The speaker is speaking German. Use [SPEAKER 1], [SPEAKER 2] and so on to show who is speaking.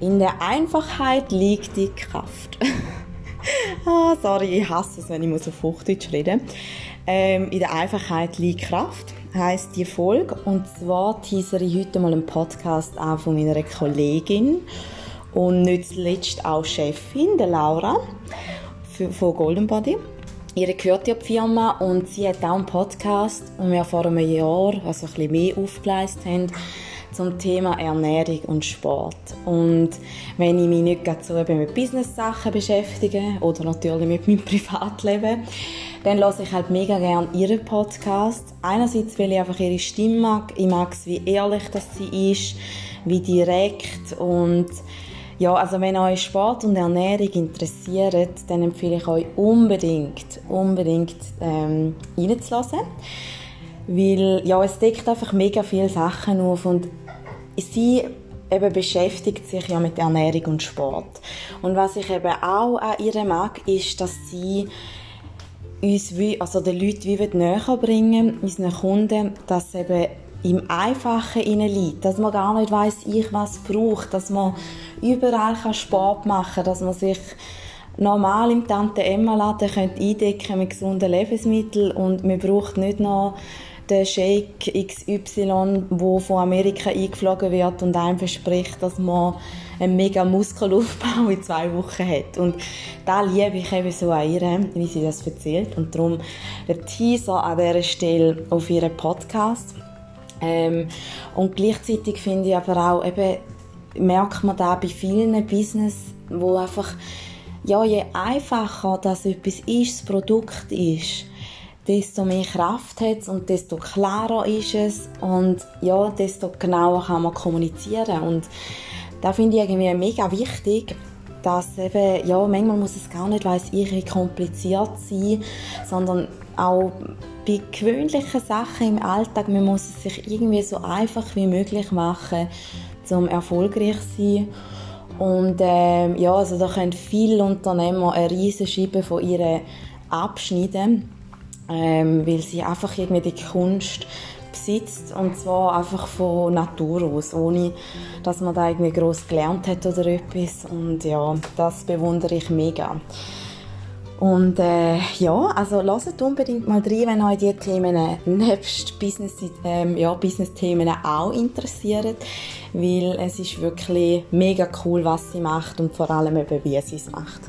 [SPEAKER 1] In der Einfachheit liegt die Kraft. ah, sorry, ich hasse es, wenn ich auf Hochdeutsch reden ähm, In der Einfachheit liegt Kraft, heisst die Folge. Und zwar teasere ich heute mal einen Podcast auch von meiner Kollegin und nicht zuletzt auch Chefin, der Laura von Golden Body. Ihre gehört ja die Firma und sie hat auch einen Podcast, den wir vor einem Jahr also ein bisschen mehr aufgeleistet haben zum Thema Ernährung und Sport. Und wenn ich mich nicht gerade so eben mit Business-Sachen beschäftige oder natürlich mit meinem Privatleben, dann lasse ich halt mega gerne ihren Podcast. Einerseits, weil ich einfach ihre Stimme mag. Ich mag es, wie ehrlich das sie ist, wie direkt und ja, also wenn euch Sport und Ernährung interessiert, dann empfehle ich euch unbedingt, unbedingt ähm, reinzulassen. Weil, ja, es deckt einfach mega viele Sachen auf und sie eben beschäftigt sich ja mit Ernährung und Sport. Und was ich eben auch an ihr mag, ist, dass sie uns, wie, also den Leuten wie näher bringen, unseren Kunden, dass eben im Einfachen liegt, dass man gar nicht weiß, ich was braucht, dass man überall Sport machen kann, dass man sich normal im Tante Emma Laden eindecken mit gesunden Lebensmitteln. Und man braucht nicht noch den Shake XY, wo von Amerika eingeflogen wird und einem verspricht, dass man einen mega Muskelaufbau in zwei Wochen hat. Und da liebe ich eben so an ihr, wie sie das erzählt. Und darum der Teaser an dieser Stelle auf ihren Podcast. Ähm, und gleichzeitig finde ich aber auch, eben, merkt man da bei vielen Business, wo einfach, ja, je einfacher das etwas ist, das Produkt ist, desto mehr Kraft hat es und desto klarer ist es. Und ja, desto genauer kann man kommunizieren. Und da finde ich irgendwie mega wichtig, dass eben, ja, manchmal muss es gar nicht, weiss ich, kompliziert sein, sondern auch bei gewöhnlichen Sachen im Alltag, man muss es sich irgendwie so einfach wie möglich machen, um erfolgreich zu sein. Und ähm, ja, also da können viele Unternehmer eine riesige Scheibe von ihnen abschneiden ähm, weil sie einfach irgendwie die Kunst besitzt und zwar einfach von Natur aus, ohne dass man da irgendwie groß gelernt hat oder etwas und ja, das bewundere ich mega. Und äh, ja, also lasst unbedingt mal rein, wenn euch die Themen nebst Business, ähm, ja, Business-Themen auch interessieren, weil es ist wirklich mega cool, was sie macht und vor allem eben, wie sie es macht.